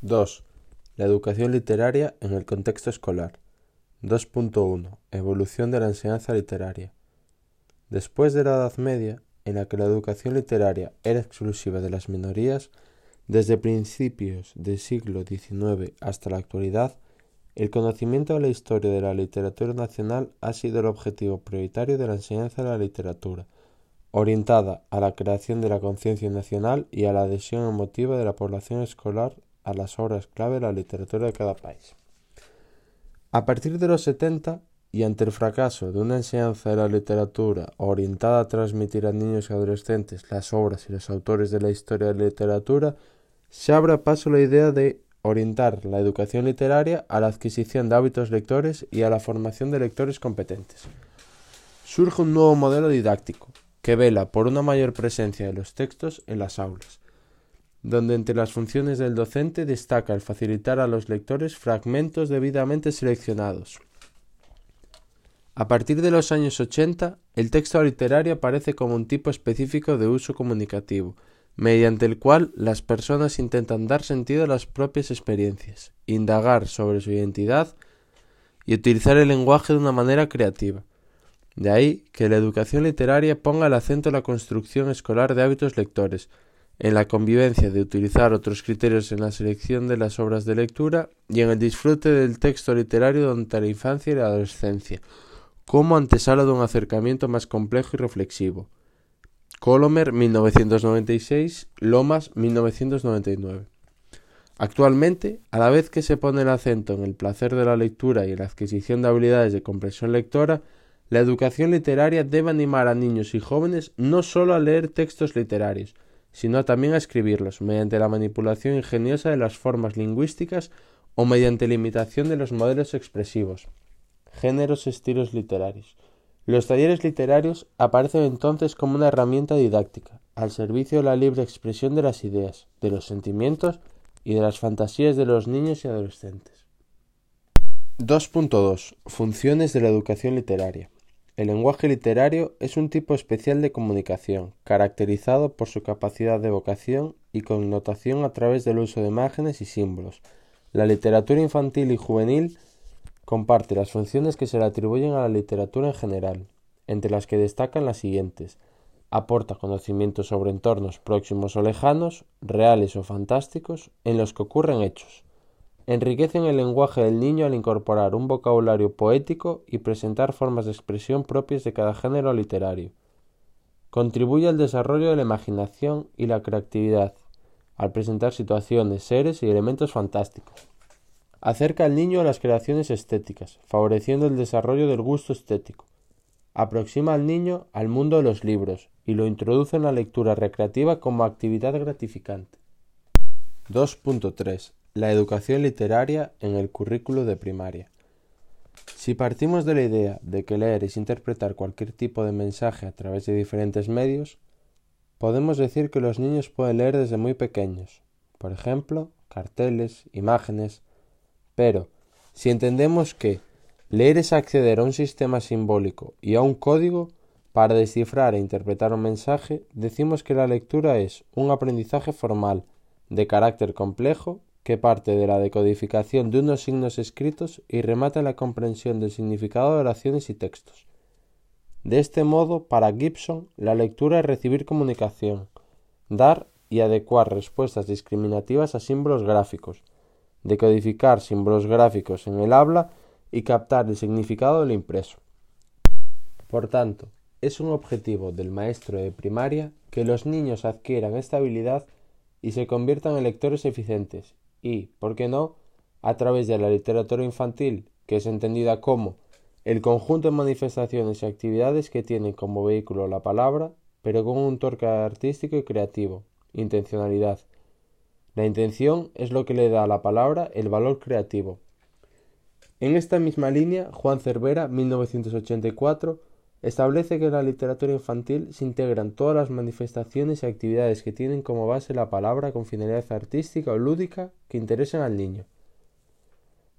2. La educación literaria en el contexto escolar. 2.1. Evolución de la enseñanza literaria. Después de la Edad Media, en la que la educación literaria era exclusiva de las minorías, desde principios del siglo XIX hasta la actualidad, el conocimiento de la historia de la literatura nacional ha sido el objetivo prioritario de la enseñanza de la literatura, orientada a la creación de la conciencia nacional y a la adhesión emotiva de la población escolar a las obras clave de la literatura de cada país. A partir de los 70, y ante el fracaso de una enseñanza de la literatura orientada a transmitir a niños y adolescentes las obras y los autores de la historia de la literatura, se abre paso la idea de orientar la educación literaria a la adquisición de hábitos lectores y a la formación de lectores competentes. Surge un nuevo modelo didáctico, que vela por una mayor presencia de los textos en las aulas, donde entre las funciones del docente destaca el facilitar a los lectores fragmentos debidamente seleccionados. A partir de los años 80, el texto literario aparece como un tipo específico de uso comunicativo, mediante el cual las personas intentan dar sentido a las propias experiencias, indagar sobre su identidad y utilizar el lenguaje de una manera creativa. De ahí que la educación literaria ponga el acento en la construcción escolar de hábitos lectores, en la convivencia de utilizar otros criterios en la selección de las obras de lectura y en el disfrute del texto literario durante la infancia y la adolescencia, como antesala de un acercamiento más complejo y reflexivo. Colomer 1996, Lomas 1999. Actualmente, a la vez que se pone el acento en el placer de la lectura y en la adquisición de habilidades de comprensión lectora, la educación literaria debe animar a niños y jóvenes no solo a leer textos literarios, sino también a escribirlos, mediante la manipulación ingeniosa de las formas lingüísticas o mediante la imitación de los modelos expresivos, géneros estilos literarios. Los talleres literarios aparecen entonces como una herramienta didáctica, al servicio de la libre expresión de las ideas, de los sentimientos y de las fantasías de los niños y adolescentes. 2.2. Funciones de la educación literaria. El lenguaje literario es un tipo especial de comunicación, caracterizado por su capacidad de evocación y connotación a través del uso de imágenes y símbolos. La literatura infantil y juvenil comparte las funciones que se le atribuyen a la literatura en general, entre las que destacan las siguientes aporta conocimientos sobre entornos próximos o lejanos, reales o fantásticos, en los que ocurren hechos. Enriquecen el lenguaje del niño al incorporar un vocabulario poético y presentar formas de expresión propias de cada género literario. Contribuye al desarrollo de la imaginación y la creatividad, al presentar situaciones, seres y elementos fantásticos. Acerca al niño a las creaciones estéticas, favoreciendo el desarrollo del gusto estético. Aproxima al niño al mundo de los libros y lo introduce en la lectura recreativa como actividad gratificante. 2.3. La educación literaria en el currículo de primaria. Si partimos de la idea de que leer es interpretar cualquier tipo de mensaje a través de diferentes medios, podemos decir que los niños pueden leer desde muy pequeños, por ejemplo, carteles, imágenes, pero, si entendemos que leer es acceder a un sistema simbólico y a un código para descifrar e interpretar un mensaje, decimos que la lectura es un aprendizaje formal, de carácter complejo, que parte de la decodificación de unos signos escritos y remata la comprensión del significado de oraciones y textos. De este modo, para Gibson, la lectura es recibir comunicación, dar y adecuar respuestas discriminativas a símbolos gráficos, decodificar símbolos gráficos en el habla y captar el significado del impreso. Por tanto, es un objetivo del maestro de primaria que los niños adquieran esta habilidad y se conviertan en lectores eficientes y, por qué no, a través de la literatura infantil, que es entendida como el conjunto de manifestaciones y actividades que tienen como vehículo la palabra, pero con un torque artístico y creativo, intencionalidad, la intención es lo que le da a la palabra el valor creativo. En esta misma línea, Juan Cervera, 1984, establece que en la literatura infantil se integran todas las manifestaciones y actividades que tienen como base la palabra con finalidad artística o lúdica que interesen al niño.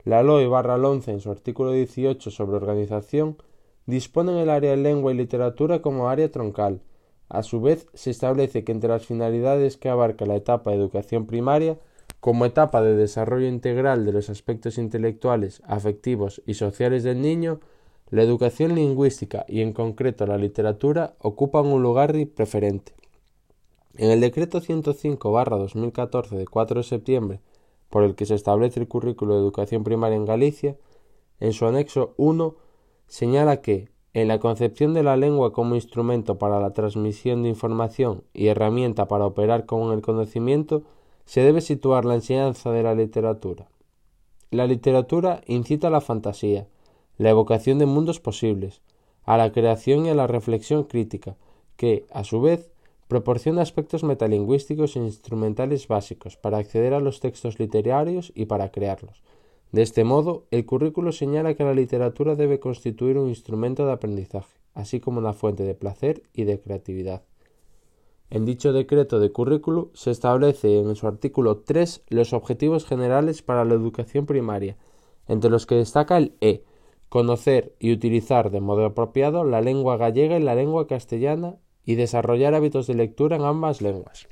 La LOE barra 11 en su artículo 18 sobre organización dispone en el área de lengua y literatura como área troncal, a su vez, se establece que entre las finalidades que abarca la etapa de educación primaria como etapa de desarrollo integral de los aspectos intelectuales, afectivos y sociales del niño, la educación lingüística y en concreto la literatura ocupan un lugar preferente. En el decreto 105-2014 de 4 de septiembre, por el que se establece el currículo de educación primaria en Galicia, en su anexo 1 señala que, en la concepción de la lengua como instrumento para la transmisión de información y herramienta para operar con el conocimiento, se debe situar la enseñanza de la literatura. La literatura incita a la fantasía, la evocación de mundos posibles, a la creación y a la reflexión crítica, que, a su vez, proporciona aspectos metalingüísticos e instrumentales básicos para acceder a los textos literarios y para crearlos. De este modo, el currículo señala que la literatura debe constituir un instrumento de aprendizaje, así como una fuente de placer y de creatividad. En dicho decreto de currículo se establece en su artículo 3 los objetivos generales para la educación primaria, entre los que destaca el E, conocer y utilizar de modo apropiado la lengua gallega y la lengua castellana y desarrollar hábitos de lectura en ambas lenguas.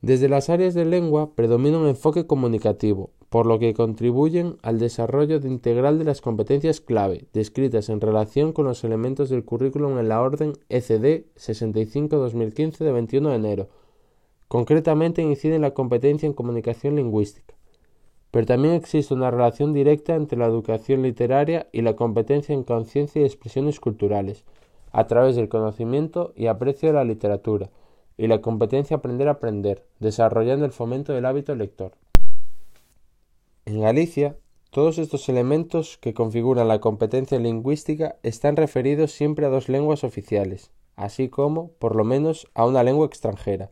Desde las áreas de lengua predomina un enfoque comunicativo, por lo que contribuyen al desarrollo integral de las competencias clave, descritas en relación con los elementos del currículum en la orden ECD 65-2015 de 21 de enero. Concretamente incide en la competencia en comunicación lingüística. Pero también existe una relación directa entre la educación literaria y la competencia en conciencia y expresiones culturales, a través del conocimiento y aprecio de la literatura, y la competencia aprender a aprender, desarrollando el fomento del hábito lector. En Galicia, todos estos elementos que configuran la competencia lingüística están referidos siempre a dos lenguas oficiales, así como, por lo menos, a una lengua extranjera.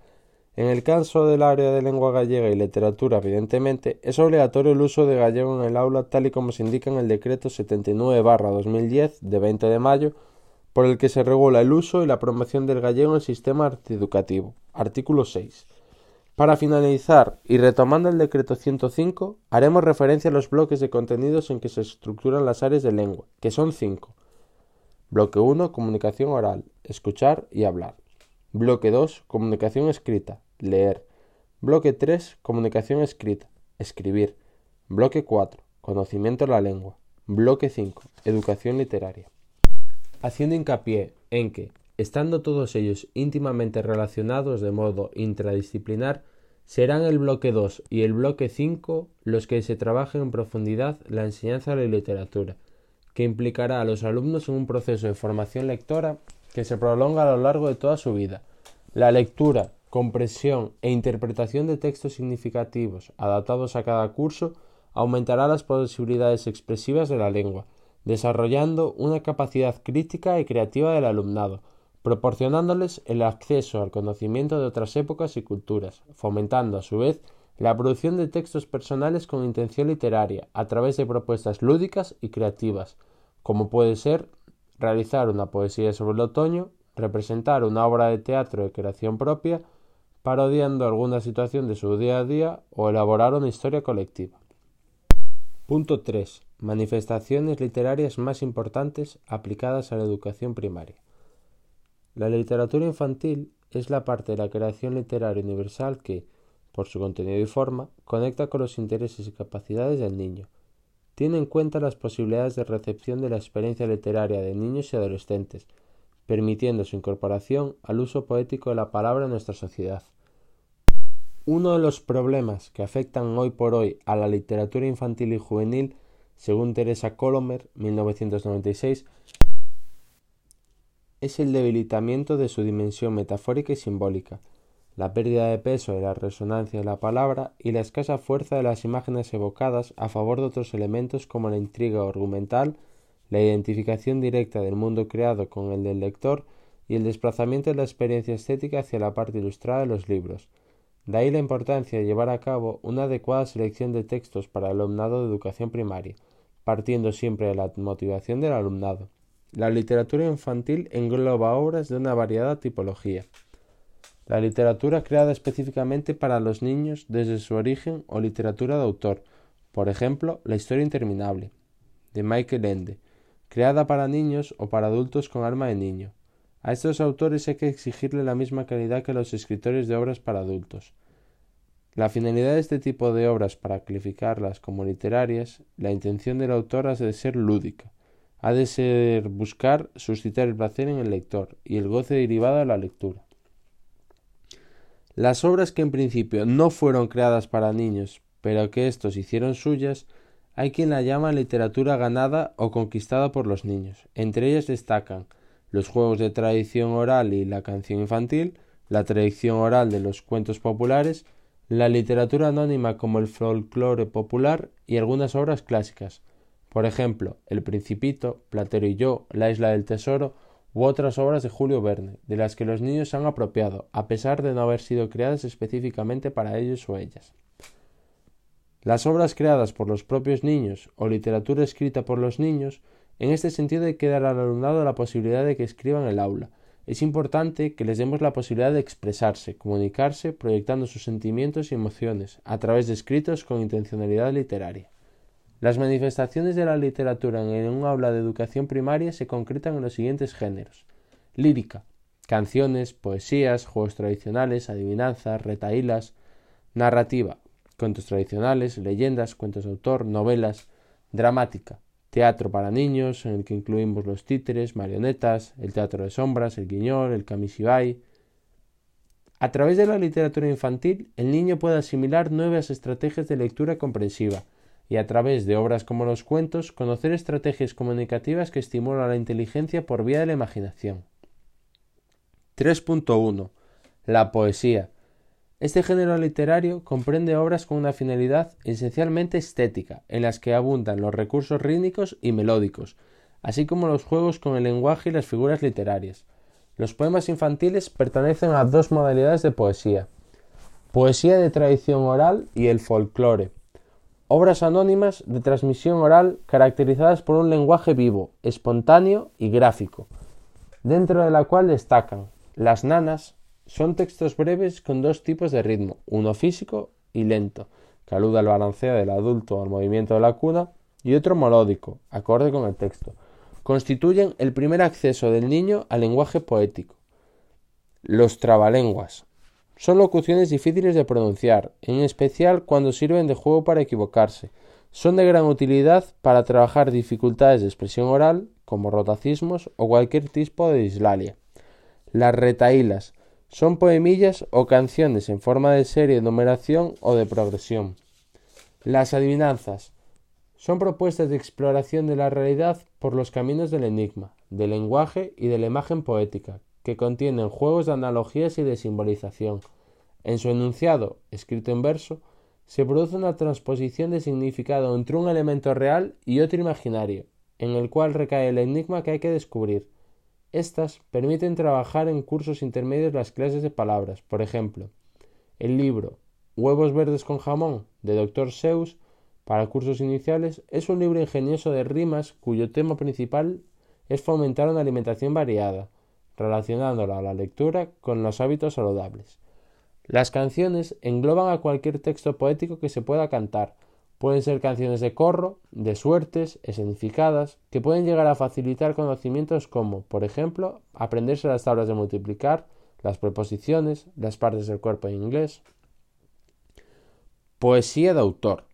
En el caso del área de lengua gallega y literatura, evidentemente, es obligatorio el uso de gallego en el aula tal y como se indica en el decreto 79-2010 de 20 de mayo, por el que se regula el uso y la promoción del gallego en el sistema educativo. Artículo 6. Para finalizar, y retomando el decreto 105, haremos referencia a los bloques de contenidos en que se estructuran las áreas de lengua, que son cinco. Bloque 1, comunicación oral, escuchar y hablar. Bloque 2, comunicación escrita, leer. Bloque 3, comunicación escrita, escribir. Bloque 4, conocimiento de la lengua. Bloque 5, educación literaria. Haciendo hincapié en que, estando todos ellos íntimamente relacionados de modo intradisciplinar, serán el bloque 2 y el bloque 5 los que se trabajen en profundidad la enseñanza de la literatura, que implicará a los alumnos en un proceso de formación lectora que se prolonga a lo largo de toda su vida. La lectura, compresión e interpretación de textos significativos adaptados a cada curso aumentará las posibilidades expresivas de la lengua, desarrollando una capacidad crítica y creativa del alumnado, proporcionándoles el acceso al conocimiento de otras épocas y culturas, fomentando a su vez la producción de textos personales con intención literaria a través de propuestas lúdicas y creativas, como puede ser realizar una poesía sobre el otoño, representar una obra de teatro de creación propia, parodiando alguna situación de su día a día o elaborar una historia colectiva. Punto 3. Manifestaciones literarias más importantes aplicadas a la educación primaria. La literatura infantil es la parte de la creación literaria universal que, por su contenido y forma, conecta con los intereses y capacidades del niño. Tiene en cuenta las posibilidades de recepción de la experiencia literaria de niños y adolescentes, permitiendo su incorporación al uso poético de la palabra en nuestra sociedad. Uno de los problemas que afectan hoy por hoy a la literatura infantil y juvenil, según Teresa Colomer, 1996, es el debilitamiento de su dimensión metafórica y simbólica, la pérdida de peso de la resonancia de la palabra y la escasa fuerza de las imágenes evocadas a favor de otros elementos como la intriga argumental, la identificación directa del mundo creado con el del lector y el desplazamiento de la experiencia estética hacia la parte ilustrada de los libros. De ahí la importancia de llevar a cabo una adecuada selección de textos para el alumnado de educación primaria, partiendo siempre de la motivación del alumnado. La literatura infantil engloba obras de una variada tipología. La literatura creada específicamente para los niños desde su origen o literatura de autor, por ejemplo, La historia interminable, de Michael Ende, creada para niños o para adultos con alma de niño. A estos autores hay que exigirle la misma calidad que a los escritores de obras para adultos. La finalidad de este tipo de obras para calificarlas como literarias, la intención del autor ha de ser lúdica, ha de ser buscar suscitar el placer en el lector y el goce derivado de la lectura. Las obras que en principio no fueron creadas para niños, pero que éstos hicieron suyas, hay quien la llama literatura ganada o conquistada por los niños. Entre ellas destacan los juegos de tradición oral y la canción infantil, la tradición oral de los cuentos populares, la literatura anónima como el folclore popular y algunas obras clásicas, por ejemplo, El Principito, Platero y yo, La Isla del Tesoro u otras obras de Julio Verne, de las que los niños se han apropiado, a pesar de no haber sido creadas específicamente para ellos o ellas. Las obras creadas por los propios niños o literatura escrita por los niños, en este sentido hay que dar al alumnado la posibilidad de que escriban el aula. Es importante que les demos la posibilidad de expresarse, comunicarse, proyectando sus sentimientos y emociones, a través de escritos con intencionalidad literaria. Las manifestaciones de la literatura en un aula de educación primaria se concretan en los siguientes géneros. Lírica, canciones, poesías, juegos tradicionales, adivinanzas, retaílas, narrativa, cuentos tradicionales, leyendas, cuentos de autor, novelas, dramática, teatro para niños, en el que incluimos los títeres, marionetas, el teatro de sombras, el guiñol, el kamishibai. A través de la literatura infantil, el niño puede asimilar nuevas estrategias de lectura comprensiva y a través de obras como los cuentos conocer estrategias comunicativas que estimulan la inteligencia por vía de la imaginación. 3.1. La poesía este género literario comprende obras con una finalidad esencialmente estética, en las que abundan los recursos rítmicos y melódicos, así como los juegos con el lenguaje y las figuras literarias. Los poemas infantiles pertenecen a dos modalidades de poesía poesía de tradición oral y el folclore, obras anónimas de transmisión oral caracterizadas por un lenguaje vivo, espontáneo y gráfico, dentro de la cual destacan las nanas, son textos breves con dos tipos de ritmo, uno físico y lento, que alude al balanceo del adulto al movimiento de la cuna, y otro melódico, acorde con el texto. Constituyen el primer acceso del niño al lenguaje poético. Los trabalenguas. Son locuciones difíciles de pronunciar, en especial cuando sirven de juego para equivocarse. Son de gran utilidad para trabajar dificultades de expresión oral, como rotacismos o cualquier tipo de dislalia. Las retaílas son poemillas o canciones en forma de serie numeración o de progresión. Las adivinanzas son propuestas de exploración de la realidad por los caminos del enigma, del lenguaje y de la imagen poética, que contienen juegos de analogías y de simbolización. En su enunciado, escrito en verso, se produce una transposición de significado entre un elemento real y otro imaginario, en el cual recae el enigma que hay que descubrir, estas permiten trabajar en cursos intermedios las clases de palabras. Por ejemplo, el libro Huevos verdes con jamón de Dr. Seuss para cursos iniciales es un libro ingenioso de rimas cuyo tema principal es fomentar una alimentación variada, relacionándola a la lectura con los hábitos saludables. Las canciones engloban a cualquier texto poético que se pueda cantar, Pueden ser canciones de corro, de suertes, escenificadas, que pueden llegar a facilitar conocimientos como, por ejemplo, aprenderse las tablas de multiplicar, las preposiciones, las partes del cuerpo en inglés. Poesía de autor.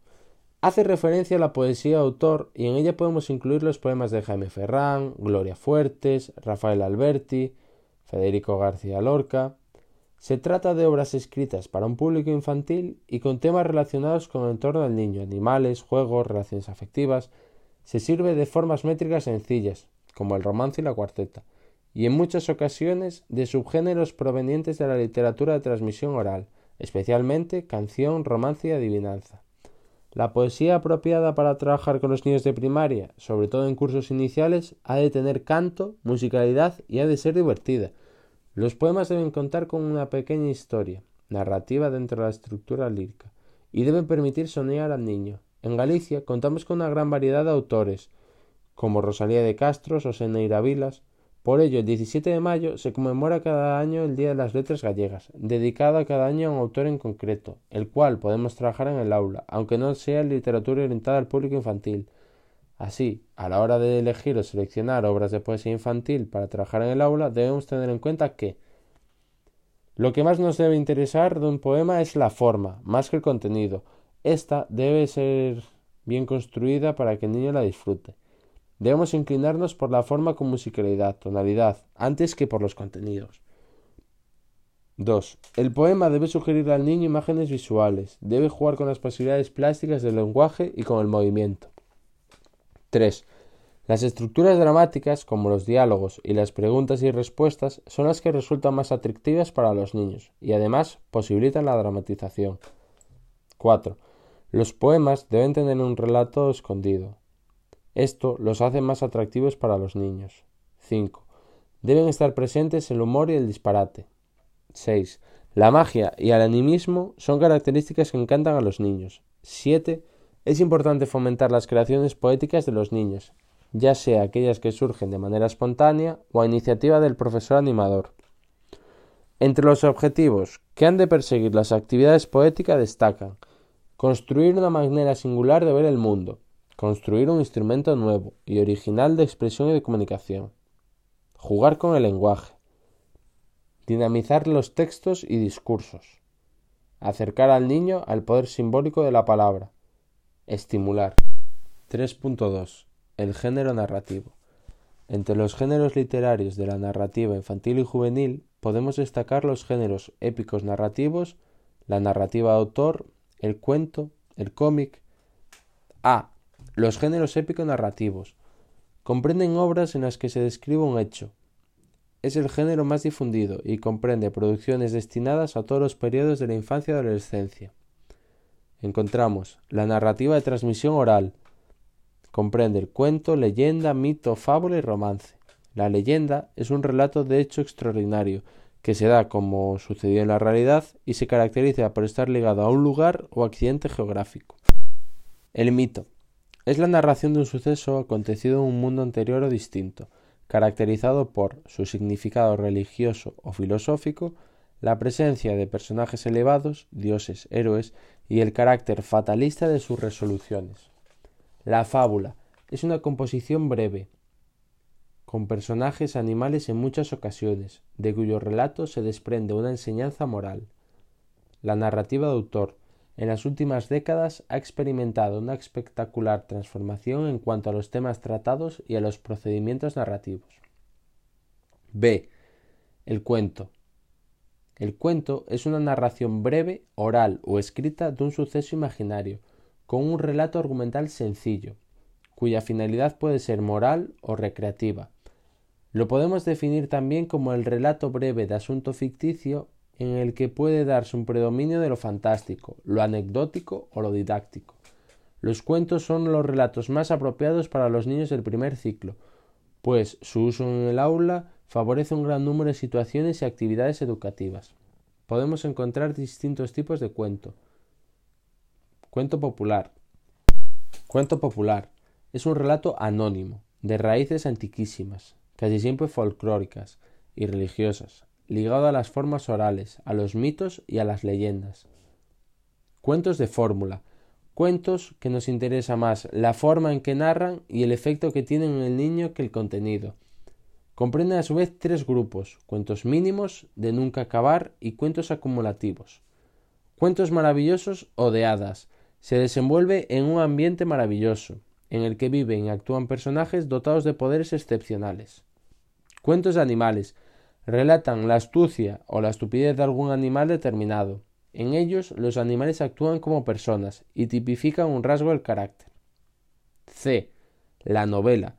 Hace referencia a la poesía de autor y en ella podemos incluir los poemas de Jaime Ferrán, Gloria Fuertes, Rafael Alberti, Federico García Lorca, se trata de obras escritas para un público infantil y con temas relacionados con el entorno del niño, animales, juegos, relaciones afectivas. Se sirve de formas métricas sencillas, como el romance y la cuarteta, y en muchas ocasiones de subgéneros provenientes de la literatura de transmisión oral, especialmente canción, romance y adivinanza. La poesía apropiada para trabajar con los niños de primaria, sobre todo en cursos iniciales, ha de tener canto, musicalidad y ha de ser divertida, los poemas deben contar con una pequeña historia, narrativa dentro de la estructura lírica, y deben permitir soñar al niño. En Galicia contamos con una gran variedad de autores, como Rosalía de Castros o Seneira Vilas. Por ello, el 17 de mayo se conmemora cada año el Día de las Letras Gallegas, dedicado cada año a un autor en concreto, el cual podemos trabajar en el aula, aunque no sea literatura orientada al público infantil. Así, a la hora de elegir o seleccionar obras de poesía infantil para trabajar en el aula, debemos tener en cuenta que Lo que más nos debe interesar de un poema es la forma, más que el contenido. Esta debe ser bien construida para que el niño la disfrute. Debemos inclinarnos por la forma con musicalidad, tonalidad, antes que por los contenidos. 2. El poema debe sugerir al niño imágenes visuales, debe jugar con las posibilidades plásticas del lenguaje y con el movimiento. 3. Las estructuras dramáticas, como los diálogos y las preguntas y respuestas, son las que resultan más atractivas para los niños y además posibilitan la dramatización. 4. Los poemas deben tener un relato escondido. Esto los hace más atractivos para los niños. 5. Deben estar presentes el humor y el disparate. 6. La magia y el animismo son características que encantan a los niños. 7. Es importante fomentar las creaciones poéticas de los niños, ya sea aquellas que surgen de manera espontánea o a iniciativa del profesor animador. Entre los objetivos que han de perseguir las actividades poéticas destacan construir una manera singular de ver el mundo, construir un instrumento nuevo y original de expresión y de comunicación, jugar con el lenguaje, dinamizar los textos y discursos, acercar al niño al poder simbólico de la palabra, estimular. 3.2 el género narrativo. Entre los géneros literarios de la narrativa infantil y juvenil podemos destacar los géneros épicos narrativos, la narrativa autor, el cuento, el cómic. A. Los géneros épicos narrativos. Comprenden obras en las que se describe un hecho. Es el género más difundido y comprende producciones destinadas a todos los periodos de la infancia y adolescencia. Encontramos la narrativa de transmisión oral, Comprende el cuento, leyenda, mito, fábula y romance. La leyenda es un relato de hecho extraordinario, que se da como sucedió en la realidad y se caracteriza por estar ligado a un lugar o accidente geográfico. El mito es la narración de un suceso acontecido en un mundo anterior o distinto, caracterizado por su significado religioso o filosófico, la presencia de personajes elevados, dioses, héroes y el carácter fatalista de sus resoluciones. La fábula es una composición breve, con personajes animales en muchas ocasiones, de cuyo relato se desprende una enseñanza moral. La narrativa de autor en las últimas décadas ha experimentado una espectacular transformación en cuanto a los temas tratados y a los procedimientos narrativos. B. El cuento. El cuento es una narración breve, oral o escrita de un suceso imaginario, con un relato argumental sencillo, cuya finalidad puede ser moral o recreativa. Lo podemos definir también como el relato breve de asunto ficticio en el que puede darse un predominio de lo fantástico, lo anecdótico o lo didáctico. Los cuentos son los relatos más apropiados para los niños del primer ciclo, pues su uso en el aula favorece un gran número de situaciones y actividades educativas. Podemos encontrar distintos tipos de cuento, Cuento popular. Cuento popular es un relato anónimo, de raíces antiquísimas, casi siempre folclóricas y religiosas, ligado a las formas orales, a los mitos y a las leyendas. Cuentos de fórmula. Cuentos que nos interesa más la forma en que narran y el efecto que tienen en el niño que el contenido. Comprenden a su vez tres grupos, cuentos mínimos, de nunca acabar y cuentos acumulativos. Cuentos maravillosos o de hadas, se desenvuelve en un ambiente maravilloso, en el que viven y actúan personajes dotados de poderes excepcionales. Cuentos de animales relatan la astucia o la estupidez de algún animal determinado. En ellos los animales actúan como personas y tipifican un rasgo del carácter. C. La novela.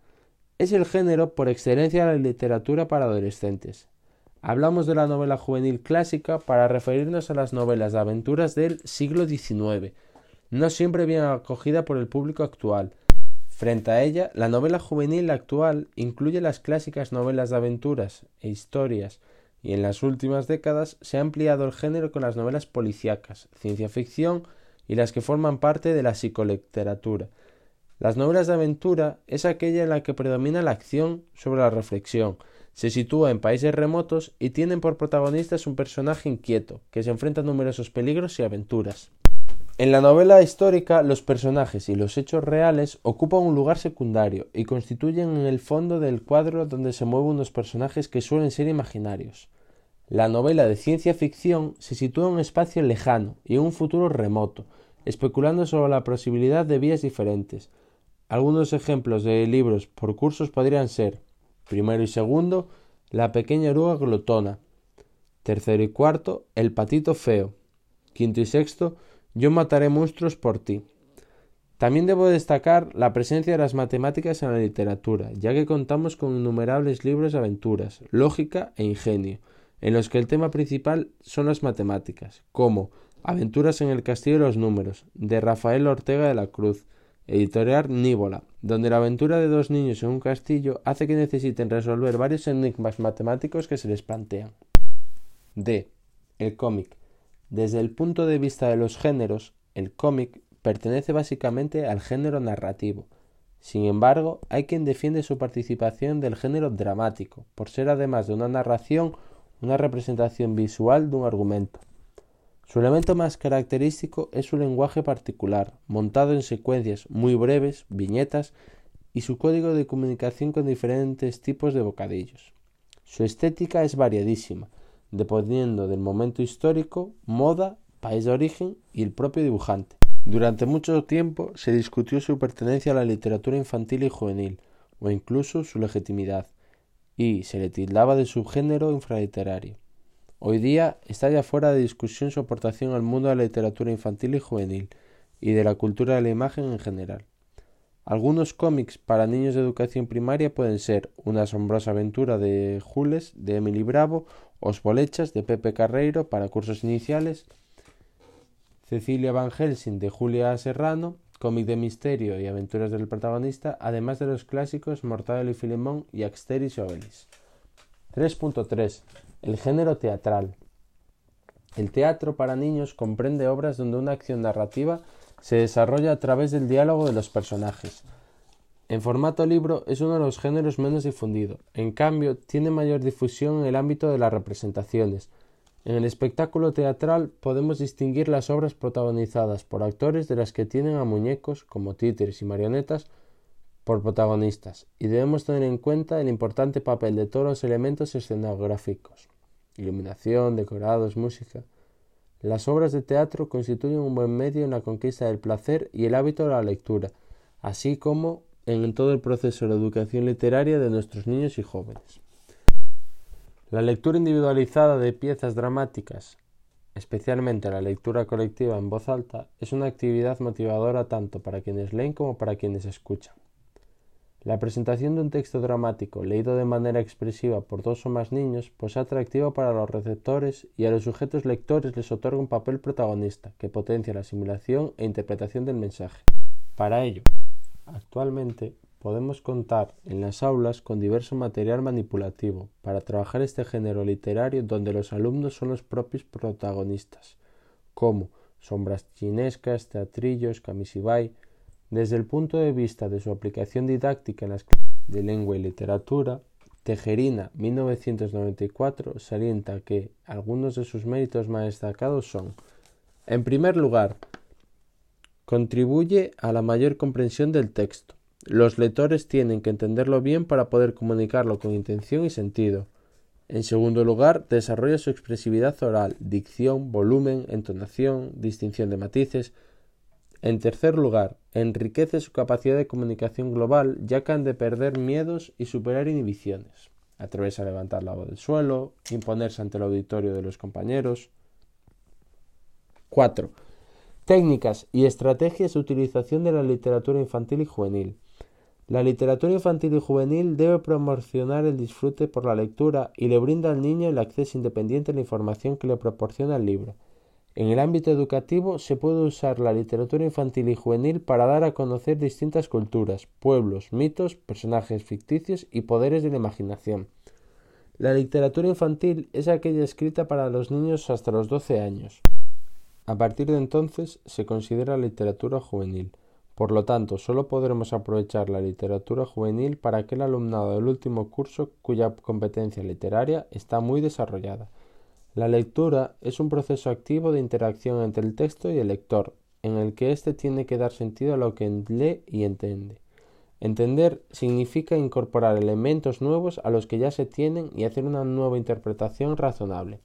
Es el género por excelencia de la literatura para adolescentes. Hablamos de la novela juvenil clásica para referirnos a las novelas de aventuras del siglo XIX, no siempre bien acogida por el público actual. Frente a ella, la novela juvenil actual incluye las clásicas novelas de aventuras e historias, y en las últimas décadas se ha ampliado el género con las novelas policíacas, ciencia ficción y las que forman parte de la psicoliteratura. Las novelas de aventura es aquella en la que predomina la acción sobre la reflexión, se sitúa en países remotos y tienen por protagonistas un personaje inquieto, que se enfrenta a numerosos peligros y aventuras. En la novela histórica, los personajes y los hechos reales ocupan un lugar secundario y constituyen el fondo del cuadro donde se mueven unos personajes que suelen ser imaginarios. La novela de ciencia ficción se sitúa en un espacio lejano y en un futuro remoto, especulando sobre la posibilidad de vías diferentes. Algunos ejemplos de libros por cursos podrían ser primero y segundo, La pequeña oruga glotona, tercero y cuarto, El patito feo, quinto y sexto, Yo mataré monstruos por ti. También debo destacar la presencia de las matemáticas en la literatura, ya que contamos con innumerables libros de aventuras, lógica e ingenio, en los que el tema principal son las matemáticas, como Aventuras en el Castillo de los Números, de Rafael Ortega de la Cruz, editorial Níbola, donde la aventura de dos niños en un castillo hace que necesiten resolver varios enigmas matemáticos que se les plantean. D. El cómic. Desde el punto de vista de los géneros, el cómic pertenece básicamente al género narrativo. Sin embargo, hay quien defiende su participación del género dramático, por ser además de una narración, una representación visual de un argumento. Su elemento más característico es su lenguaje particular, montado en secuencias muy breves, viñetas, y su código de comunicación con diferentes tipos de bocadillos. Su estética es variadísima, dependiendo del momento histórico, moda, país de origen y el propio dibujante. Durante mucho tiempo se discutió su pertenencia a la literatura infantil y juvenil, o incluso su legitimidad, y se le tildaba de subgénero infraliterario. Hoy día está ya fuera de discusión su aportación al mundo de la literatura infantil y juvenil y de la cultura de la imagen en general. Algunos cómics para niños de educación primaria pueden ser Una asombrosa aventura de Jules de Emily Bravo, Os Bolechas de Pepe Carreiro para cursos iniciales, Cecilia Van Helsing de Julia Serrano, cómic de misterio y aventuras del protagonista, además de los clásicos Mortadelo y Filemón y Axteris y Obelix. 3.3 el género teatral. El teatro para niños comprende obras donde una acción narrativa se desarrolla a través del diálogo de los personajes. En formato libro es uno de los géneros menos difundido. En cambio, tiene mayor difusión en el ámbito de las representaciones. En el espectáculo teatral podemos distinguir las obras protagonizadas por actores de las que tienen a muñecos, como títeres y marionetas, por protagonistas, y debemos tener en cuenta el importante papel de todos los elementos escenográficos iluminación, decorados, música. Las obras de teatro constituyen un buen medio en la conquista del placer y el hábito de la lectura, así como en todo el proceso de educación literaria de nuestros niños y jóvenes. La lectura individualizada de piezas dramáticas, especialmente la lectura colectiva en voz alta, es una actividad motivadora tanto para quienes leen como para quienes escuchan. La presentación de un texto dramático leído de manera expresiva por dos o más niños pues es atractiva para los receptores y a los sujetos lectores les otorga un papel protagonista que potencia la asimilación e interpretación del mensaje. Para ello, actualmente podemos contar en las aulas con diverso material manipulativo para trabajar este género literario donde los alumnos son los propios protagonistas, como sombras chinescas, teatrillos, camisibay, desde el punto de vista de su aplicación didáctica en las clases de lengua y literatura, Tejerina 1994 salienta que algunos de sus méritos más destacados son, en primer lugar, contribuye a la mayor comprensión del texto. Los lectores tienen que entenderlo bien para poder comunicarlo con intención y sentido. En segundo lugar, desarrolla su expresividad oral, dicción, volumen, entonación, distinción de matices, en tercer lugar, enriquece su capacidad de comunicación global, ya que han de perder miedos y superar inhibiciones. Atreverse a levantar la voz del suelo, imponerse ante el auditorio de los compañeros. 4. Técnicas y estrategias de utilización de la literatura infantil y juvenil. La literatura infantil y juvenil debe promocionar el disfrute por la lectura y le brinda al niño el acceso independiente a la información que le proporciona el libro. En el ámbito educativo se puede usar la literatura infantil y juvenil para dar a conocer distintas culturas, pueblos, mitos, personajes ficticios y poderes de la imaginación. La literatura infantil es aquella escrita para los niños hasta los 12 años. A partir de entonces se considera literatura juvenil. Por lo tanto, solo podremos aprovechar la literatura juvenil para aquel alumnado del último curso cuya competencia literaria está muy desarrollada. La lectura es un proceso activo de interacción entre el texto y el lector, en el que éste tiene que dar sentido a lo que lee y entiende. Entender significa incorporar elementos nuevos a los que ya se tienen y hacer una nueva interpretación razonable.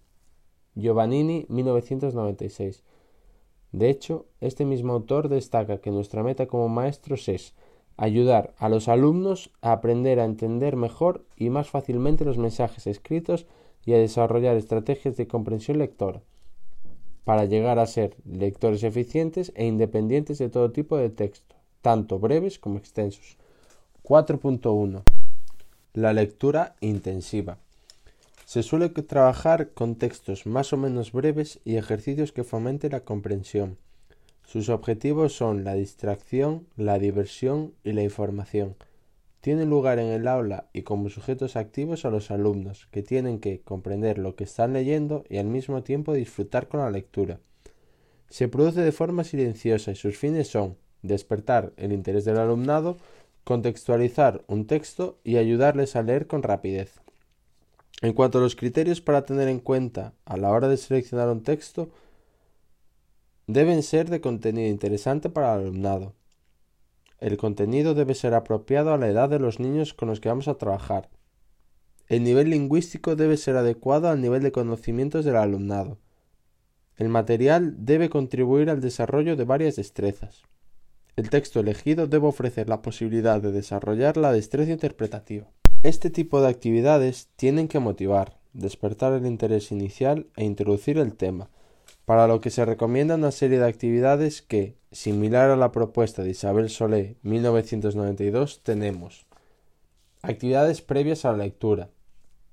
Giovannini, 1996. De hecho, este mismo autor destaca que nuestra meta como maestros es ayudar a los alumnos a aprender a entender mejor y más fácilmente los mensajes escritos y a desarrollar estrategias de comprensión lectora, para llegar a ser lectores eficientes e independientes de todo tipo de texto, tanto breves como extensos. 4.1 La lectura intensiva. Se suele trabajar con textos más o menos breves y ejercicios que fomenten la comprensión. Sus objetivos son la distracción, la diversión y la información. Tienen lugar en el aula y como sujetos activos a los alumnos, que tienen que comprender lo que están leyendo y al mismo tiempo disfrutar con la lectura. Se produce de forma silenciosa y sus fines son despertar el interés del alumnado, contextualizar un texto y ayudarles a leer con rapidez. En cuanto a los criterios para tener en cuenta a la hora de seleccionar un texto, deben ser de contenido interesante para el alumnado. El contenido debe ser apropiado a la edad de los niños con los que vamos a trabajar. El nivel lingüístico debe ser adecuado al nivel de conocimientos del alumnado. El material debe contribuir al desarrollo de varias destrezas. El texto elegido debe ofrecer la posibilidad de desarrollar la destreza interpretativa. Este tipo de actividades tienen que motivar, despertar el interés inicial e introducir el tema, para lo que se recomienda una serie de actividades que, similar a la propuesta de Isabel Solé 1992, tenemos actividades previas a la lectura,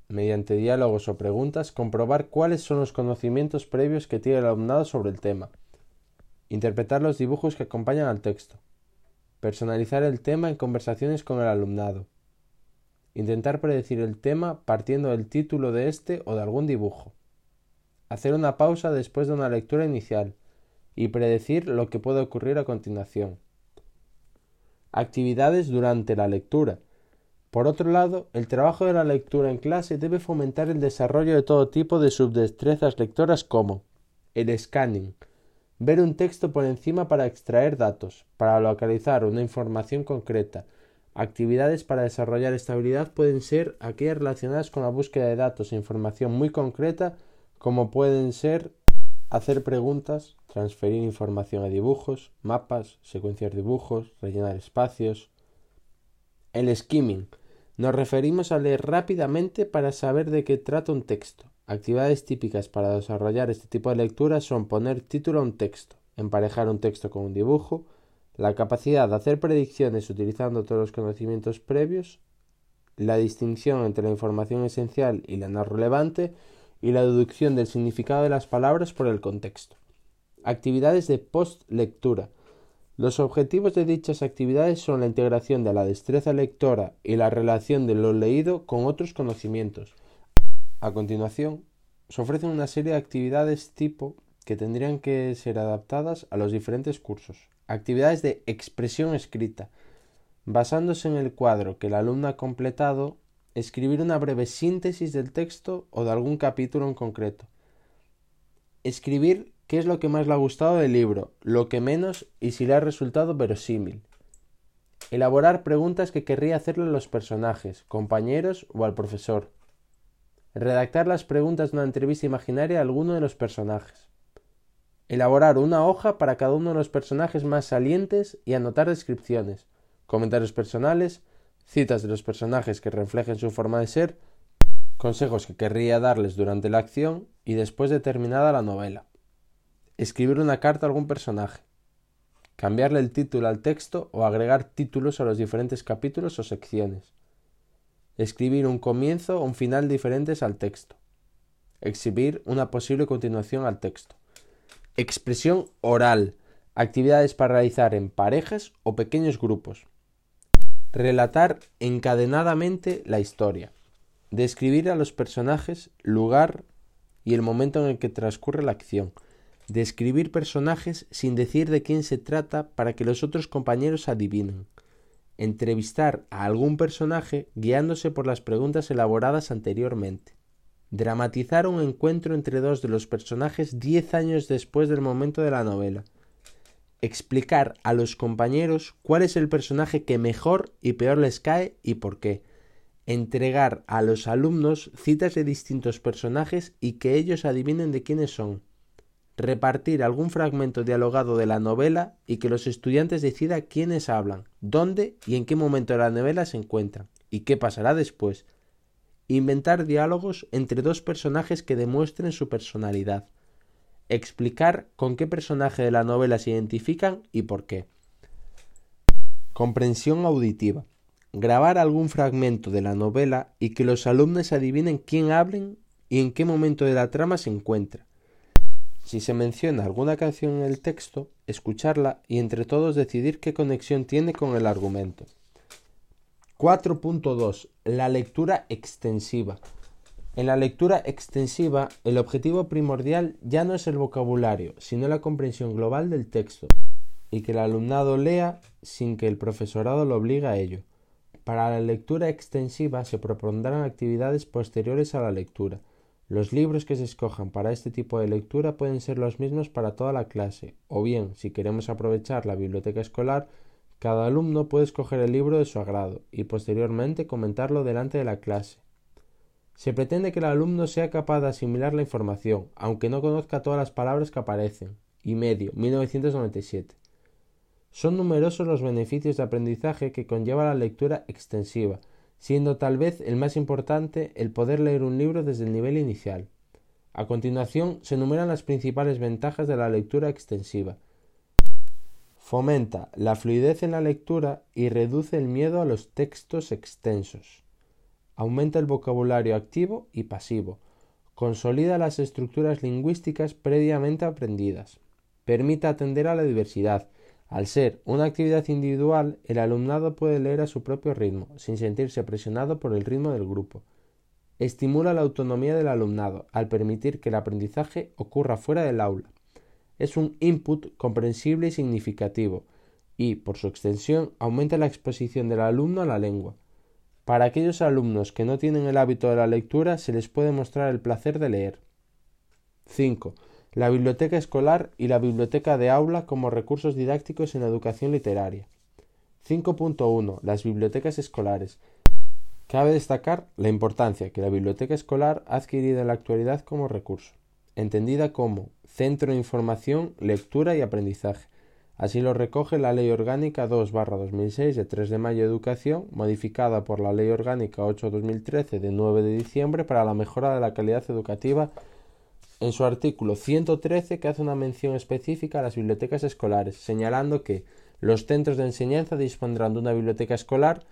mediante diálogos o preguntas, comprobar cuáles son los conocimientos previos que tiene el alumnado sobre el tema, interpretar los dibujos que acompañan al texto, personalizar el tema en conversaciones con el alumnado, Intentar predecir el tema partiendo del título de este o de algún dibujo. Hacer una pausa después de una lectura inicial y predecir lo que puede ocurrir a continuación. Actividades durante la lectura. Por otro lado, el trabajo de la lectura en clase debe fomentar el desarrollo de todo tipo de subdestrezas lectoras como el scanning, ver un texto por encima para extraer datos, para localizar una información concreta, Actividades para desarrollar estabilidad pueden ser aquellas relacionadas con la búsqueda de datos e información muy concreta, como pueden ser hacer preguntas, transferir información a dibujos, mapas, secuenciar dibujos, rellenar espacios. El skimming. Nos referimos a leer rápidamente para saber de qué trata un texto. Actividades típicas para desarrollar este tipo de lectura son poner título a un texto, emparejar un texto con un dibujo, la capacidad de hacer predicciones utilizando todos los conocimientos previos, la distinción entre la información esencial y la no relevante y la deducción del significado de las palabras por el contexto. Actividades de post-lectura. Los objetivos de dichas actividades son la integración de la destreza lectora y la relación de lo leído con otros conocimientos. A continuación, se ofrecen una serie de actividades tipo que tendrían que ser adaptadas a los diferentes cursos. Actividades de expresión escrita. Basándose en el cuadro que el alumno ha completado, escribir una breve síntesis del texto o de algún capítulo en concreto. Escribir qué es lo que más le ha gustado del libro, lo que menos y si le ha resultado verosímil. Elaborar preguntas que querría hacerle a los personajes, compañeros o al profesor. Redactar las preguntas de una entrevista imaginaria a alguno de los personajes. Elaborar una hoja para cada uno de los personajes más salientes y anotar descripciones, comentarios personales, citas de los personajes que reflejen su forma de ser, consejos que querría darles durante la acción y después de terminada la novela. Escribir una carta a algún personaje. Cambiarle el título al texto o agregar títulos a los diferentes capítulos o secciones. Escribir un comienzo o un final diferentes al texto. Exhibir una posible continuación al texto. Expresión oral. Actividades para realizar en parejas o pequeños grupos. Relatar encadenadamente la historia. Describir a los personajes, lugar y el momento en el que transcurre la acción. Describir personajes sin decir de quién se trata para que los otros compañeros adivinen. Entrevistar a algún personaje guiándose por las preguntas elaboradas anteriormente dramatizar un encuentro entre dos de los personajes diez años después del momento de la novela, explicar a los compañeros cuál es el personaje que mejor y peor les cae y por qué, entregar a los alumnos citas de distintos personajes y que ellos adivinen de quiénes son, repartir algún fragmento dialogado de la novela y que los estudiantes decidan quiénes hablan, dónde y en qué momento de la novela se encuentran y qué pasará después, inventar diálogos entre dos personajes que demuestren su personalidad, explicar con qué personaje de la novela se identifican y por qué. Comprensión auditiva. Grabar algún fragmento de la novela y que los alumnos adivinen quién hablen y en qué momento de la trama se encuentra. Si se menciona alguna canción en el texto, escucharla y entre todos decidir qué conexión tiene con el argumento. 4.2. La lectura extensiva. En la lectura extensiva, el objetivo primordial ya no es el vocabulario, sino la comprensión global del texto, y que el alumnado lea sin que el profesorado lo obligue a ello. Para la lectura extensiva se propondrán actividades posteriores a la lectura. Los libros que se escojan para este tipo de lectura pueden ser los mismos para toda la clase, o bien, si queremos aprovechar la biblioteca escolar, cada alumno puede escoger el libro de su agrado y posteriormente comentarlo delante de la clase. Se pretende que el alumno sea capaz de asimilar la información, aunque no conozca todas las palabras que aparecen. Y medio, 1997. Son numerosos los beneficios de aprendizaje que conlleva la lectura extensiva, siendo tal vez el más importante el poder leer un libro desde el nivel inicial. A continuación se enumeran las principales ventajas de la lectura extensiva. Fomenta la fluidez en la lectura y reduce el miedo a los textos extensos aumenta el vocabulario activo y pasivo, consolida las estructuras lingüísticas previamente aprendidas, permite atender a la diversidad. Al ser una actividad individual, el alumnado puede leer a su propio ritmo, sin sentirse presionado por el ritmo del grupo. Estimula la autonomía del alumnado, al permitir que el aprendizaje ocurra fuera del aula. Es un input comprensible y significativo, y, por su extensión, aumenta la exposición del alumno a la lengua. Para aquellos alumnos que no tienen el hábito de la lectura se les puede mostrar el placer de leer. 5. La biblioteca escolar y la biblioteca de aula como recursos didácticos en educación literaria. 5.1. Las bibliotecas escolares. Cabe destacar la importancia que la biblioteca escolar ha adquirido en la actualidad como recurso, entendida como centro de información, lectura y aprendizaje, Así lo recoge la Ley Orgánica 2-2006 de 3 de mayo de Educación, modificada por la Ley Orgánica 8-2013 de 9 de diciembre para la mejora de la calidad educativa en su artículo 113 que hace una mención específica a las bibliotecas escolares, señalando que los centros de enseñanza dispondrán de una biblioteca escolar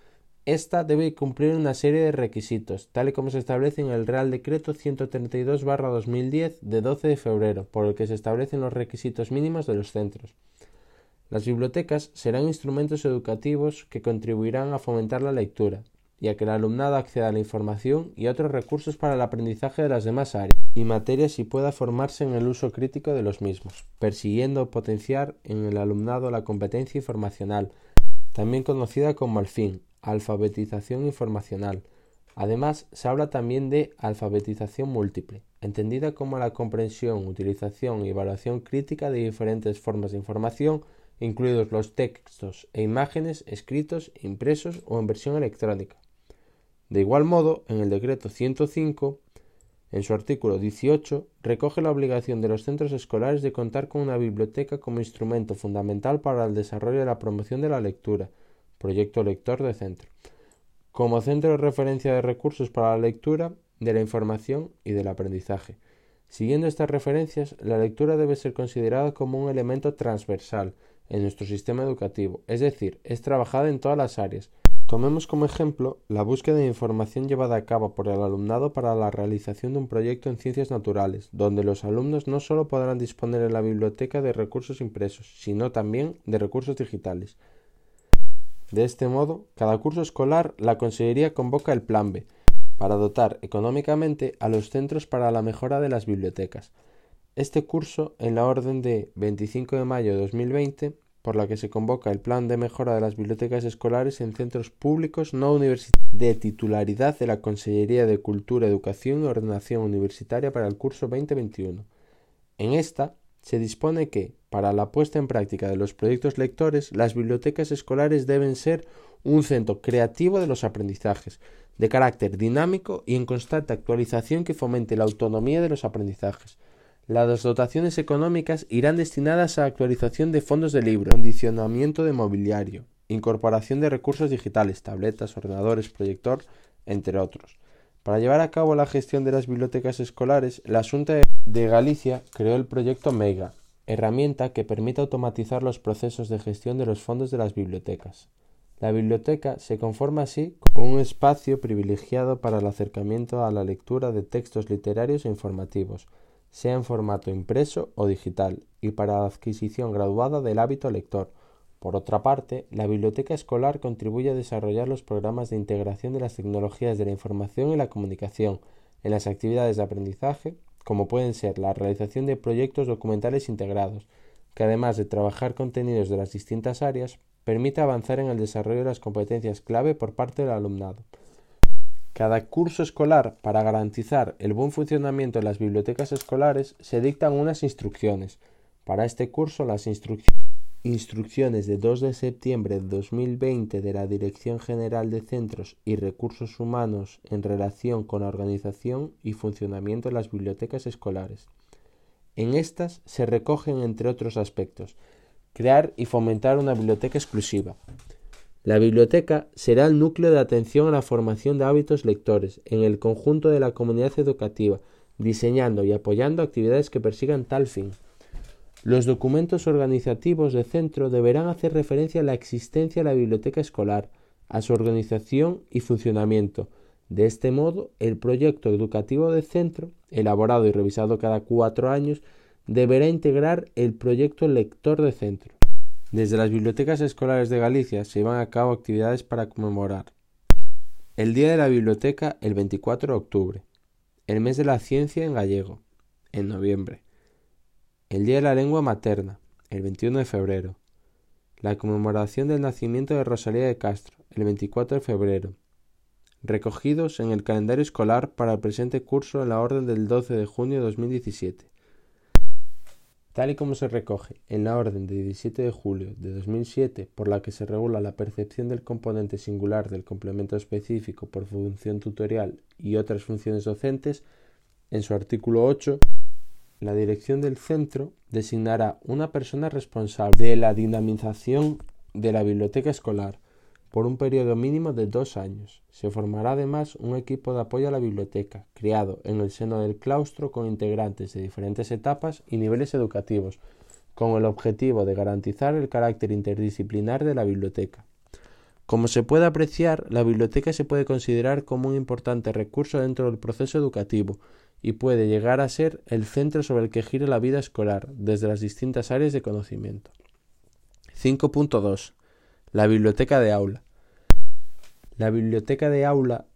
esta debe cumplir una serie de requisitos, tal y como se establece en el Real Decreto 132-2010 de 12 de febrero, por el que se establecen los requisitos mínimos de los centros. Las bibliotecas serán instrumentos educativos que contribuirán a fomentar la lectura y a que el alumnado acceda a la información y a otros recursos para el aprendizaje de las demás áreas y materias y pueda formarse en el uso crítico de los mismos, persiguiendo potenciar en el alumnado la competencia informacional, también conocida como fin, alfabetización informacional. Además, se habla también de alfabetización múltiple, entendida como la comprensión, utilización y evaluación crítica de diferentes formas de información incluidos los textos e imágenes escritos, impresos o en versión electrónica. De igual modo, en el decreto 105, en su artículo 18, recoge la obligación de los centros escolares de contar con una biblioteca como instrumento fundamental para el desarrollo de la promoción de la lectura, proyecto lector de centro, como centro de referencia de recursos para la lectura, de la información y del aprendizaje. Siguiendo estas referencias, la lectura debe ser considerada como un elemento transversal en nuestro sistema educativo, es decir, es trabajada en todas las áreas. Tomemos como ejemplo la búsqueda de información llevada a cabo por el alumnado para la realización de un proyecto en ciencias naturales, donde los alumnos no solo podrán disponer en la biblioteca de recursos impresos, sino también de recursos digitales. De este modo, cada curso escolar la Consejería convoca el Plan B, para dotar económicamente a los centros para la mejora de las bibliotecas. Este curso, en la orden de 25 de mayo de 2020, por la que se convoca el Plan de Mejora de las Bibliotecas Escolares en centros públicos no universitarios de titularidad de la Consellería de Cultura, Educación y Ordenación Universitaria para el curso 2021. En esta se dispone que, para la puesta en práctica de los proyectos lectores, las bibliotecas escolares deben ser un centro creativo de los aprendizajes, de carácter dinámico y en constante actualización que fomente la autonomía de los aprendizajes. Las dotaciones económicas irán destinadas a actualización de fondos de libro, condicionamiento de mobiliario, incorporación de recursos digitales, tabletas, ordenadores, proyector, entre otros. Para llevar a cabo la gestión de las bibliotecas escolares, la Junta de Galicia creó el proyecto MEGA, herramienta que permite automatizar los procesos de gestión de los fondos de las bibliotecas. La biblioteca se conforma así como un espacio privilegiado para el acercamiento a la lectura de textos literarios e informativos, sea en formato impreso o digital, y para la adquisición graduada del hábito lector. Por otra parte, la biblioteca escolar contribuye a desarrollar los programas de integración de las tecnologías de la información y la comunicación en las actividades de aprendizaje, como pueden ser la realización de proyectos documentales integrados, que además de trabajar contenidos de las distintas áreas, permite avanzar en el desarrollo de las competencias clave por parte del alumnado. Cada curso escolar, para garantizar el buen funcionamiento de las bibliotecas escolares, se dictan unas instrucciones. Para este curso, las instrucciones de 2 de septiembre de 2020 de la Dirección General de Centros y Recursos Humanos en relación con la organización y funcionamiento de las bibliotecas escolares. En estas se recogen, entre otros aspectos, crear y fomentar una biblioteca exclusiva. La biblioteca será el núcleo de atención a la formación de hábitos lectores en el conjunto de la comunidad educativa, diseñando y apoyando actividades que persigan tal fin. Los documentos organizativos de centro deberán hacer referencia a la existencia de la biblioteca escolar, a su organización y funcionamiento. De este modo, el proyecto educativo de centro, elaborado y revisado cada cuatro años, deberá integrar el proyecto lector de centro. Desde las bibliotecas escolares de Galicia se llevan a cabo actividades para conmemorar el Día de la Biblioteca el 24 de octubre, el Mes de la Ciencia en gallego, en noviembre, el Día de la Lengua Materna, el 21 de febrero, la conmemoración del nacimiento de Rosalía de Castro, el 24 de febrero, recogidos en el calendario escolar para el presente curso en la orden del 12 de junio de 2017 tal y como se recoge en la orden de 17 de julio de 2007 por la que se regula la percepción del componente singular del complemento específico por función tutorial y otras funciones docentes, en su artículo 8, la dirección del centro designará una persona responsable de la dinamización de la biblioteca escolar por un periodo mínimo de dos años. Se formará además un equipo de apoyo a la biblioteca, creado en el seno del claustro con integrantes de diferentes etapas y niveles educativos, con el objetivo de garantizar el carácter interdisciplinar de la biblioteca. Como se puede apreciar, la biblioteca se puede considerar como un importante recurso dentro del proceso educativo y puede llegar a ser el centro sobre el que gira la vida escolar desde las distintas áreas de conocimiento. 5.2 la biblioteca de aula. La biblioteca de aula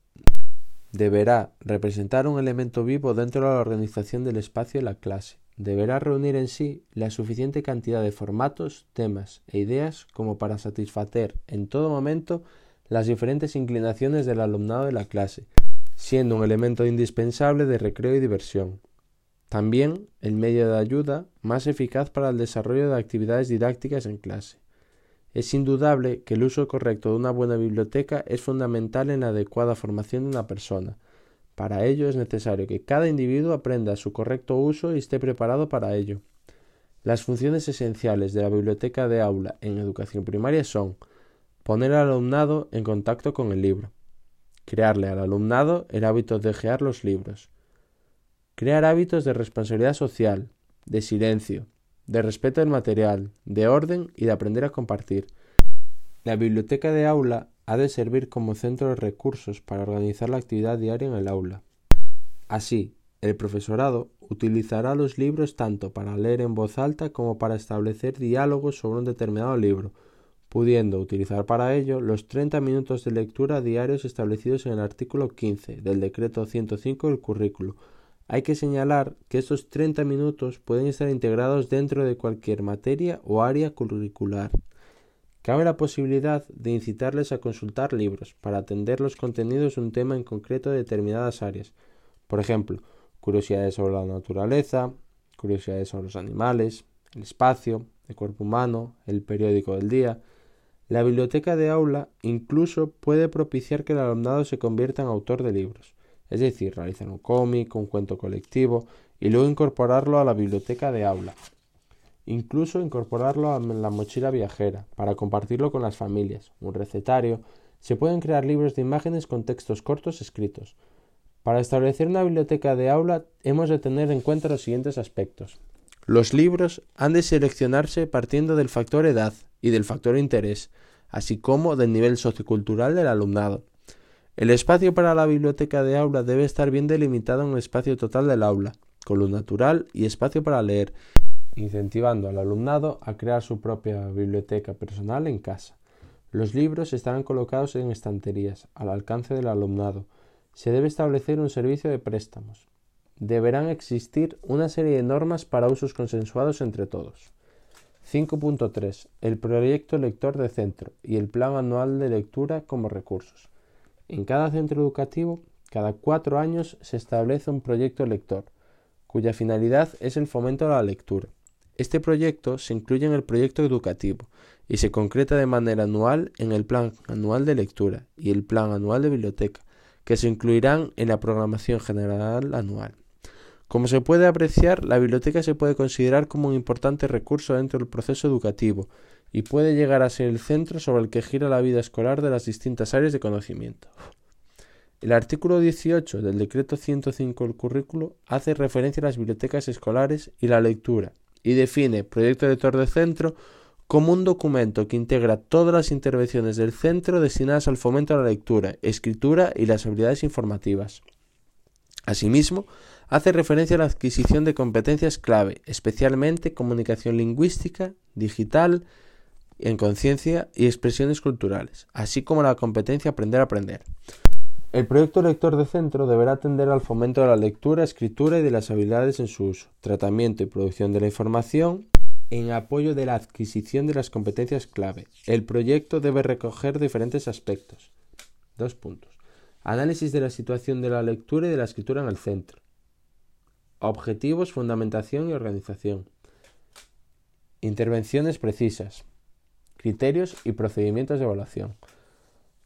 deberá representar un elemento vivo dentro de la organización del espacio de la clase. Deberá reunir en sí la suficiente cantidad de formatos, temas e ideas como para satisfacer en todo momento las diferentes inclinaciones del alumnado de la clase, siendo un elemento indispensable de recreo y diversión. También el medio de ayuda más eficaz para el desarrollo de actividades didácticas en clase. Es indudable que el uso correcto de una buena biblioteca es fundamental en la adecuada formación de una persona. Para ello es necesario que cada individuo aprenda su correcto uso y esté preparado para ello. Las funciones esenciales de la biblioteca de aula en educación primaria son poner al alumnado en contacto con el libro, crearle al alumnado el hábito de gear los libros, crear hábitos de responsabilidad social, de silencio, de respeto del material, de orden y de aprender a compartir. La biblioteca de aula ha de servir como centro de recursos para organizar la actividad diaria en el aula. Así, el profesorado utilizará los libros tanto para leer en voz alta como para establecer diálogos sobre un determinado libro, pudiendo utilizar para ello los 30 minutos de lectura diarios establecidos en el artículo 15 del decreto 105 del currículo, hay que señalar que estos 30 minutos pueden estar integrados dentro de cualquier materia o área curricular. Cabe la posibilidad de incitarles a consultar libros para atender los contenidos de un tema en concreto de determinadas áreas. Por ejemplo, curiosidades sobre la naturaleza, curiosidades sobre los animales, el espacio, el cuerpo humano, el periódico del día. La biblioteca de aula incluso puede propiciar que el alumnado se convierta en autor de libros, es decir, realizar un cómic, un cuento colectivo y luego incorporarlo a la biblioteca de aula. Incluso incorporarlo a la mochila viajera para compartirlo con las familias, un recetario. Se pueden crear libros de imágenes con textos cortos escritos. Para establecer una biblioteca de aula hemos de tener en cuenta los siguientes aspectos. Los libros han de seleccionarse partiendo del factor edad y del factor interés, así como del nivel sociocultural del alumnado. El espacio para la biblioteca de aula debe estar bien delimitado en el espacio total del aula, con luz natural y espacio para leer, incentivando al alumnado a crear su propia biblioteca personal en casa. Los libros estarán colocados en estanterías, al alcance del alumnado. Se debe establecer un servicio de préstamos deberán existir una serie de normas para usos consensuados entre todos. 5.3. El proyecto lector de centro y el plan anual de lectura como recursos. En cada centro educativo, cada cuatro años se establece un proyecto lector, cuya finalidad es el fomento de la lectura. Este proyecto se incluye en el proyecto educativo y se concreta de manera anual en el plan anual de lectura y el plan anual de biblioteca, que se incluirán en la programación general anual. Como se puede apreciar, la biblioteca se puede considerar como un importante recurso dentro del proceso educativo y puede llegar a ser el centro sobre el que gira la vida escolar de las distintas áreas de conocimiento. El artículo 18 del decreto 105 del currículo hace referencia a las bibliotecas escolares y la lectura y define proyecto lector de centro como un documento que integra todas las intervenciones del centro destinadas al fomento de la lectura, escritura y las habilidades informativas. Asimismo, hace referencia a la adquisición de competencias clave, especialmente comunicación lingüística, digital, en conciencia y expresiones culturales, así como la competencia aprender a aprender. El proyecto lector de centro deberá atender al fomento de la lectura, escritura y de las habilidades en su uso, tratamiento y producción de la información, en apoyo de la adquisición de las competencias clave. El proyecto debe recoger diferentes aspectos. Dos puntos. Análisis de la situación de la lectura y de la escritura en el centro. Objetivos, fundamentación y organización. Intervenciones precisas. Criterios y procedimientos de evaluación.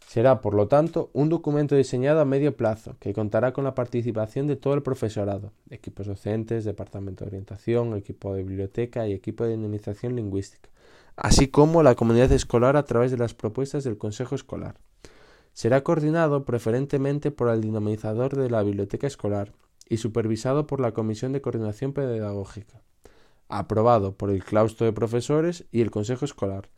Será, por lo tanto, un documento diseñado a medio plazo que contará con la participación de todo el profesorado, equipos docentes, departamento de orientación, equipo de biblioteca y equipo de dinamización lingüística, así como la comunidad escolar a través de las propuestas del Consejo Escolar. Será coordinado preferentemente por el dinamizador de la biblioteca escolar, y supervisado por la Comisión de Coordinación Pedagógica, aprobado por el claustro de profesores y el Consejo Escolar.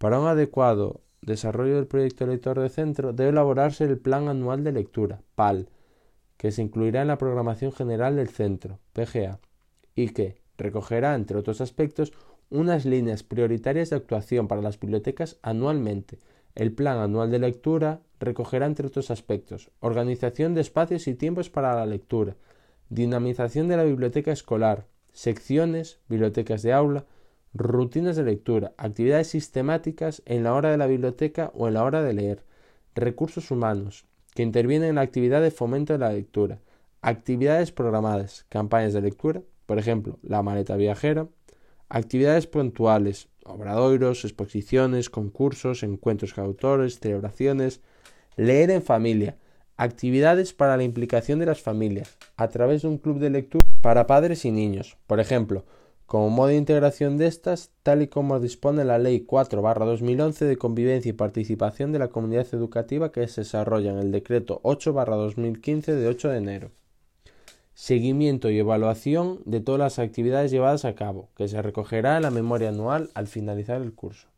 Para un adecuado desarrollo del proyecto lector de centro debe elaborarse el Plan Anual de Lectura, PAL, que se incluirá en la programación general del centro, PGA, y que recogerá, entre otros aspectos, unas líneas prioritarias de actuación para las bibliotecas anualmente, el Plan Anual de Lectura recogerá, entre otros aspectos, organización de espacios y tiempos para la lectura, dinamización de la biblioteca escolar, secciones, bibliotecas de aula, rutinas de lectura, actividades sistemáticas en la hora de la biblioteca o en la hora de leer, recursos humanos, que intervienen en la actividad de fomento de la lectura, actividades programadas, campañas de lectura, por ejemplo, la maleta viajera, actividades puntuales, obradoiros, exposiciones, concursos, encuentros con autores, celebraciones, leer en familia, actividades para la implicación de las familias, a través de un club de lectura para padres y niños, por ejemplo, como modo de integración de estas, tal y como dispone la Ley 4-2011 de convivencia y participación de la comunidad educativa que se desarrolla en el Decreto 8-2015 de 8 de enero seguimiento y evaluación de todas las actividades llevadas a cabo, que se recogerá en la memoria anual al finalizar el curso.